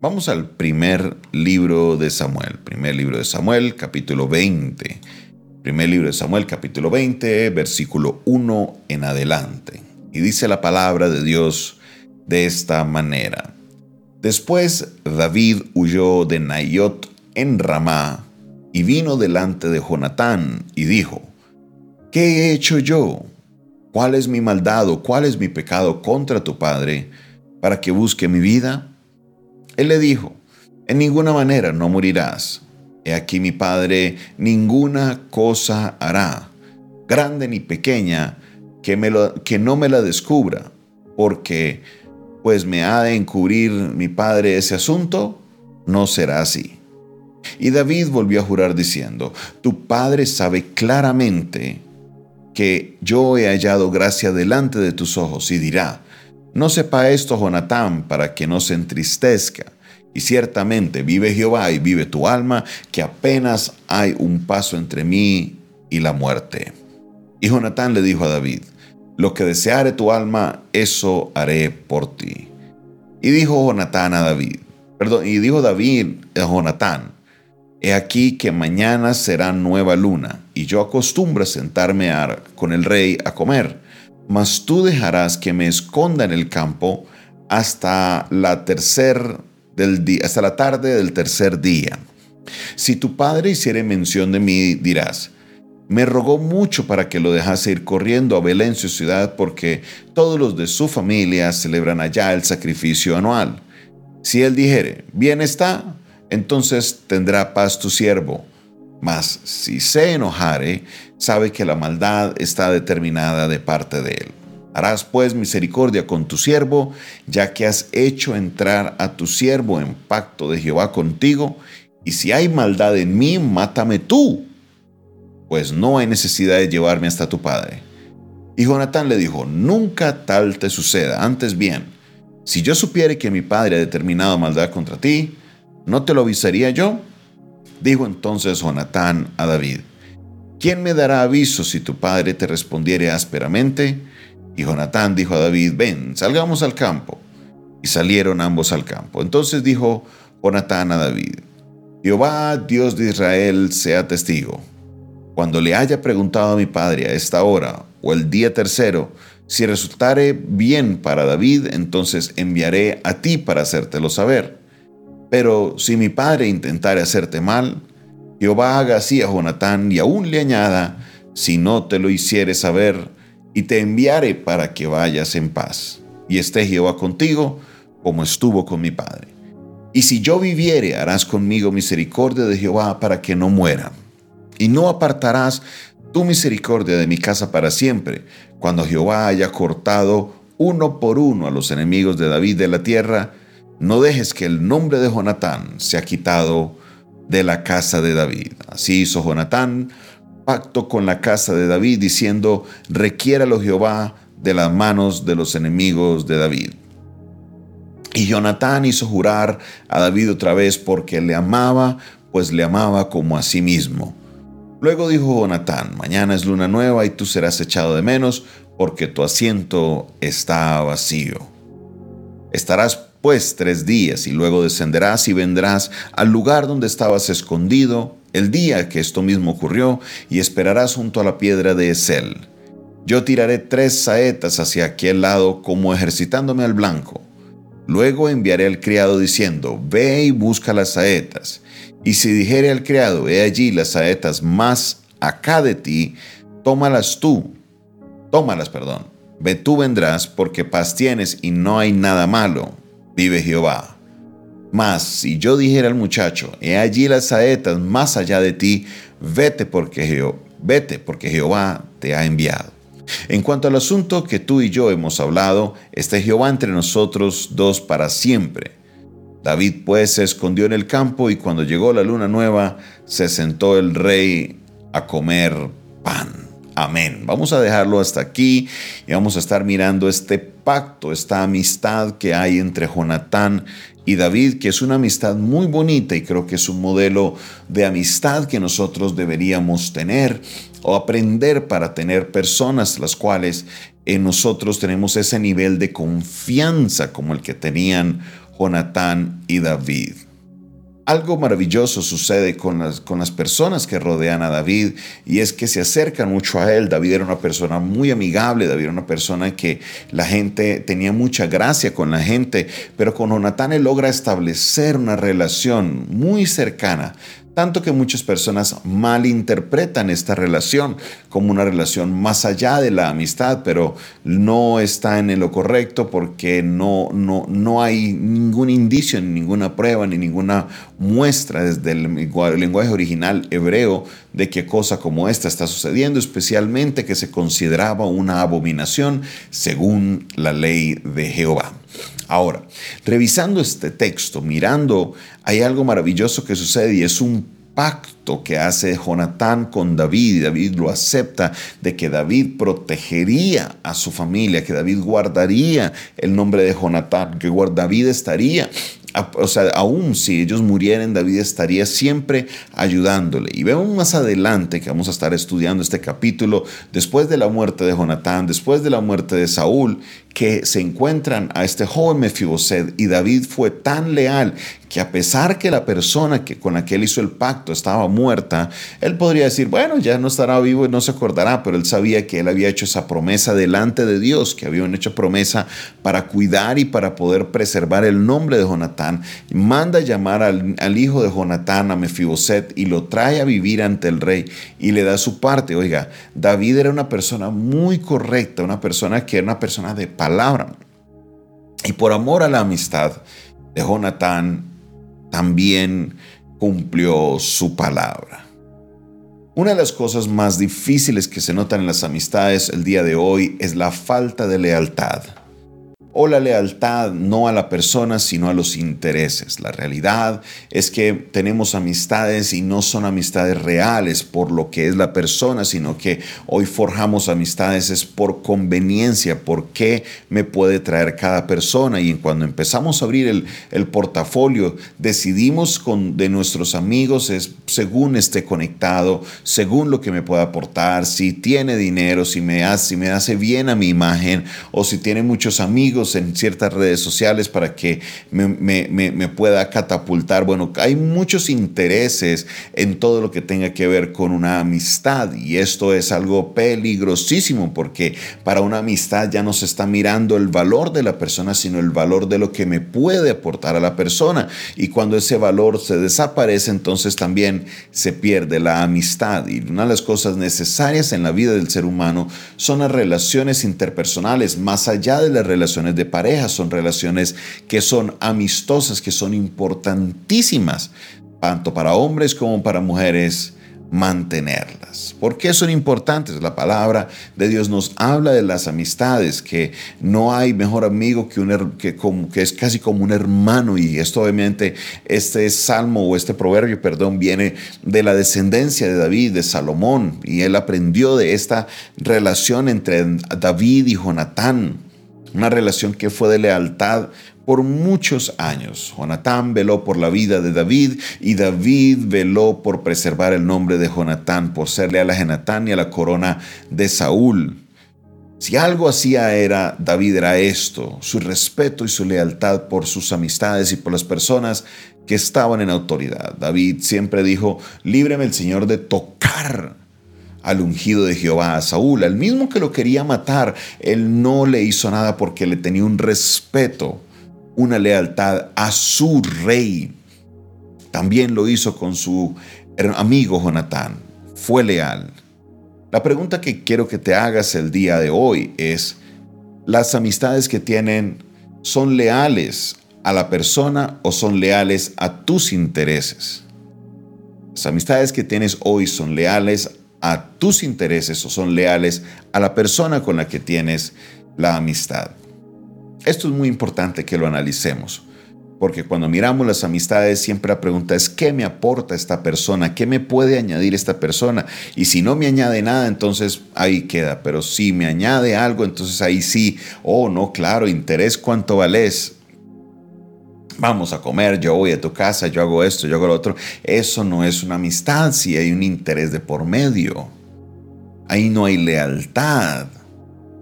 Vamos al primer libro de Samuel, primer libro de Samuel, capítulo 20. Primer libro de Samuel, capítulo 20, versículo 1 en adelante. Y dice la palabra de Dios de esta manera. Después David huyó de Nayot en Ramá y vino delante de Jonatán y dijo, ¿qué he hecho yo? ¿Cuál es mi maldad o cuál es mi pecado contra tu padre para que busque mi vida? Él le dijo, en ninguna manera no morirás. He aquí mi padre ninguna cosa hará, grande ni pequeña, que, no me la descubra, porque pues me ha de encubrir mi padre ese asunto, no será así. Y David volvió a jurar diciendo, tu padre sabe claramente que yo he hallado gracia delante de tus ojos y dirá, no sepa esto Jonatán para que no se entristezca. Y ciertamente vive Jehová y vive tu alma, que apenas hay un paso entre mí y la muerte. Y Jonatán le dijo a David, lo que deseare tu alma, eso haré por ti. Y dijo Jonatán a David, perdón, y dijo David a Jonatán, he aquí que mañana será nueva luna, y yo acostumbro a sentarme con el rey a comer mas tú dejarás que me esconda en el campo hasta la, tercer hasta la tarde del tercer día. Si tu padre hiciere mención de mí, dirás, me rogó mucho para que lo dejase ir corriendo a Belén, su ciudad, porque todos los de su familia celebran allá el sacrificio anual. Si él dijere, bien está, entonces tendrá paz tu siervo mas si se enojare, sabe que la maldad está determinada de parte de él. Harás pues misericordia con tu siervo, ya que has hecho entrar a tu siervo en pacto de Jehová contigo, y si hay maldad en mí, mátame tú, pues no hay necesidad de llevarme hasta tu padre. Y Jonatán le dijo, nunca tal te suceda, antes bien, si yo supiere que mi padre ha determinado maldad contra ti, ¿no te lo avisaría yo? Dijo entonces Jonatán a David, ¿quién me dará aviso si tu padre te respondiere ásperamente? Y Jonatán dijo a David, ven, salgamos al campo. Y salieron ambos al campo. Entonces dijo Jonatán a David, Jehová, Dios de Israel, sea testigo. Cuando le haya preguntado a mi padre a esta hora o el día tercero, si resultare bien para David, entonces enviaré a ti para hacértelo saber. Pero si mi padre intentare hacerte mal, Jehová haga así a Jonatán y aún le añada, si no te lo hiciere saber, y te enviare para que vayas en paz. Y esté Jehová contigo, como estuvo con mi padre. Y si yo viviere, harás conmigo misericordia de Jehová para que no muera. Y no apartarás tu misericordia de mi casa para siempre, cuando Jehová haya cortado uno por uno a los enemigos de David de la tierra, no dejes que el nombre de Jonatán sea quitado de la casa de David. Así hizo Jonatán pacto con la casa de David, diciendo, requiéralo Jehová de las manos de los enemigos de David. Y Jonatán hizo jurar a David otra vez porque le amaba, pues le amaba como a sí mismo. Luego dijo Jonatán, mañana es luna nueva y tú serás echado de menos porque tu asiento está vacío. Estarás pues tres días y luego descenderás y vendrás al lugar donde estabas escondido el día que esto mismo ocurrió y esperarás junto a la piedra de Esel. Yo tiraré tres saetas hacia aquel lado como ejercitándome al blanco. Luego enviaré al criado diciendo, ve y busca las saetas. Y si dijere al criado, he allí las saetas más acá de ti, tómalas tú. Tómalas, perdón. Ve tú vendrás porque paz tienes y no hay nada malo vive Jehová. Mas si yo dijera al muchacho, he allí las saetas más allá de ti, vete porque, vete porque Jehová te ha enviado. En cuanto al asunto que tú y yo hemos hablado, está Jehová entre nosotros dos para siempre. David pues se escondió en el campo y cuando llegó la luna nueva, se sentó el rey a comer pan. Amén. Vamos a dejarlo hasta aquí y vamos a estar mirando este esta amistad que hay entre Jonatán y David, que es una amistad muy bonita y creo que es un modelo de amistad que nosotros deberíamos tener o aprender para tener personas las cuales en nosotros tenemos ese nivel de confianza como el que tenían Jonatán y David. Algo maravilloso sucede con las, con las personas que rodean a David y es que se acercan mucho a él. David era una persona muy amigable, David era una persona que la gente tenía mucha gracia con la gente, pero con Jonatán él logra establecer una relación muy cercana tanto que muchas personas malinterpretan esta relación como una relación más allá de la amistad, pero no está en lo correcto porque no, no, no hay ningún indicio, ni ninguna prueba, ni ninguna muestra desde el lenguaje original hebreo de que cosa como esta está sucediendo, especialmente que se consideraba una abominación según la ley de Jehová. Ahora, revisando este texto, mirando, hay algo maravilloso que sucede y es un pacto que hace Jonatán con David David lo acepta de que David protegería a su familia, que David guardaría el nombre de Jonatán, que David estaría o sea, aún si ellos murieran, David estaría siempre ayudándole. Y vemos más adelante que vamos a estar estudiando este capítulo, después de la muerte de Jonatán, después de la muerte de Saúl, que se encuentran a este joven Mefiboset y David fue tan leal que a pesar que la persona que, con la que él hizo el pacto estaba muerta, él podría decir, bueno, ya no estará vivo y no se acordará, pero él sabía que él había hecho esa promesa delante de Dios, que habían hecho promesa para cuidar y para poder preservar el nombre de Jonatán. Manda llamar al, hijo de Jonatán, a Mefiboset, y lo trae a vivir ante el rey y le da su parte. Oiga, David era una persona muy correcta, una persona que era una persona de palabra. Y por amor a la amistad de Jonatán, también cumplió su palabra. Una de las cosas más difíciles que se notan en las amistades el día de hoy es la falta de lealtad o la lealtad no a la persona, sino a los intereses. La realidad es que tenemos amistades y no son amistades reales por lo que es la persona, sino que hoy forjamos amistades es por conveniencia, por qué me puede traer cada persona. Y cuando empezamos a abrir el, el portafolio, decidimos con, de nuestros amigos es según esté conectado, según lo que me pueda aportar, si tiene dinero, si me hace, si me hace bien a mi imagen o si tiene muchos amigos en ciertas redes sociales para que me, pueda catapultar. Bueno, hay muchos intereses en todo lo que tenga que ver con una amistad y esto es algo peligrosísimo porque para una amistad ya no se está mirando el valor de la persona, sino el valor de lo que me puede aportar a la persona. Y cuando ese valor se desaparece, entonces también se pierde la amistad. Y una de las cosas necesarias en la vida del ser humano son las relaciones interpersonales, más allá de las relaciones de pareja, son relaciones que son amistosas, que son importantísimas, tanto para hombres como para mujeres mantenerlas. ¿Por qué son importantes? La palabra de Dios nos habla de las amistades, que no hay mejor amigo que, un, que, que es casi como un hermano y esto obviamente, este salmo o este proverbio, perdón, viene de la descendencia de David, de Salomón, y él aprendió de esta relación entre David y Jonatán una relación que fue de lealtad por muchos años. Jonatán veló por la vida de David y David veló por preservar el nombre de Jonatán, por ser leal a Jonatán y a la corona de Saúl. Si algo hacía era David era esto, su respeto y su lealtad por sus amistades y por las personas que estaban en autoridad. David siempre dijo, líbreme el Señor de tocar al ungido de Jehová, a Saúl, al mismo que lo quería matar, él no le hizo nada porque le tenía un respeto, una lealtad a su rey. También lo hizo con su amigo Jonatán, fue leal. La pregunta que quiero que te hagas el día de hoy es, ¿las amistades que tienen son leales a la persona o son leales a tus intereses? Las amistades que tienes hoy son leales a tus intereses o son leales a la persona con la que tienes la amistad. Esto es muy importante que lo analicemos, porque cuando miramos las amistades siempre la pregunta es ¿qué me aporta esta persona? ¿Qué me puede añadir esta persona? Y si no me añade nada, entonces ahí queda, pero si me añade algo, entonces ahí sí, oh no, claro, interés cuánto vales, vamos a comer, yo voy a tu casa, yo hago esto, yo hago lo otro. Eso no es una amistad si hay un interés de por medio. Ahí no hay lealtad.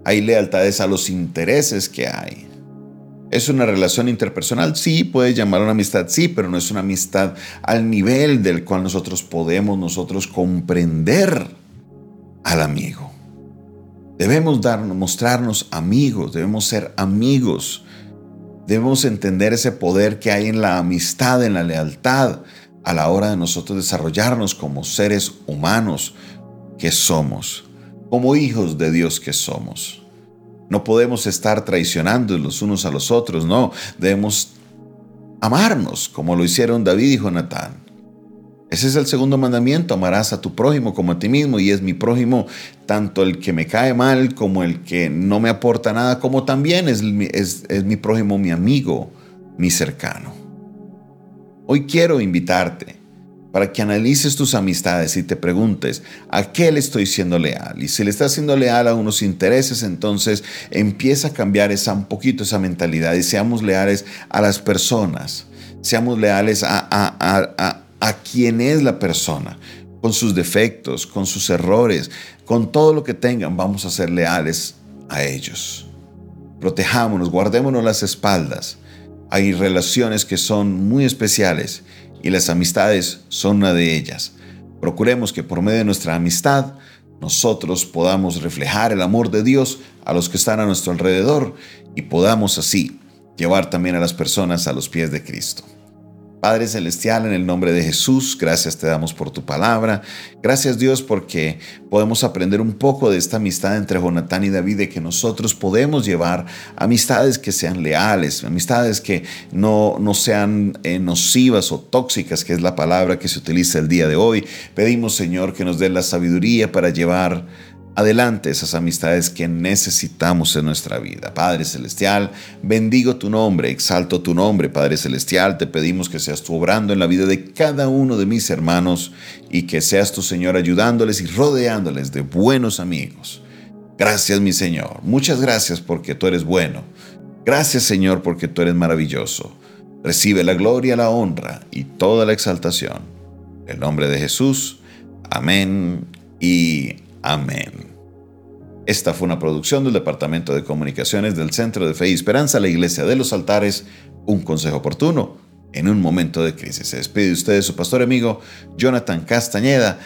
Hay lealtades a los intereses que hay. ¿Es una relación interpersonal? Sí, puedes llamar una amistad, sí, pero no es una amistad al nivel del cual nosotros podemos nosotros comprender al amigo. Debemos darnos, mostrarnos amigos, debemos ser amigos. Debemos entender ese poder que hay en la amistad, en la lealtad, a la hora de nosotros desarrollarnos como seres humanos que somos, como hijos de Dios que somos. No podemos estar traicionando los unos a los otros, no, debemos amarnos como lo hicieron David y Jonatán. Ese es el segundo mandamiento, amarás a tu prójimo como a ti mismo y es mi prójimo tanto el que me cae mal como el que no me aporta nada, como también es, mi prójimo mi amigo, mi cercano. Hoy quiero invitarte para que analices tus amistades y te preguntes, ¿a qué le estoy siendo leal? Y si le estás siendo leal a unos intereses, entonces empieza a cambiar esa un poquito esa mentalidad y seamos leales a las personas, seamos leales a a quién es la persona, con sus defectos, con sus errores, con todo lo que tengan, vamos a ser leales a ellos. Protejámonos, guardémonos las espaldas. Hay relaciones que son muy especiales y las amistades son una de ellas. Procuremos que por medio de nuestra amistad nosotros podamos reflejar el amor de Dios a los que están a nuestro alrededor y podamos así llevar también a las personas a los pies de Cristo. Padre Celestial, en el nombre de Jesús, gracias te damos por tu palabra. Gracias Dios porque podemos aprender un poco de esta amistad entre Jonatán y David, de que nosotros podemos llevar amistades que sean leales, amistades que no, no sean eh, nocivas o tóxicas, que es la palabra que se utiliza el día de hoy. Pedimos Señor que nos dé la sabiduría para llevar adelante esas amistades que necesitamos en nuestra vida. Padre Celestial, bendigo tu nombre, exalto tu nombre, Padre Celestial, te pedimos que seas tú obrando en la vida de cada uno de mis hermanos y que seas tu Señor ayudándoles y rodeándoles de buenos amigos. Gracias mi Señor, muchas gracias porque tú eres bueno. Gracias Señor porque tú eres maravilloso. Recibe la gloria, la honra y toda la exaltación. En el nombre de Jesús, amén y Amén. Esta fue una producción del Departamento de Comunicaciones del Centro de Fe y Esperanza, la Iglesia de los Altares, un consejo oportuno en un momento de crisis. Se despide de ustedes su pastor amigo Jonathan Castañeda.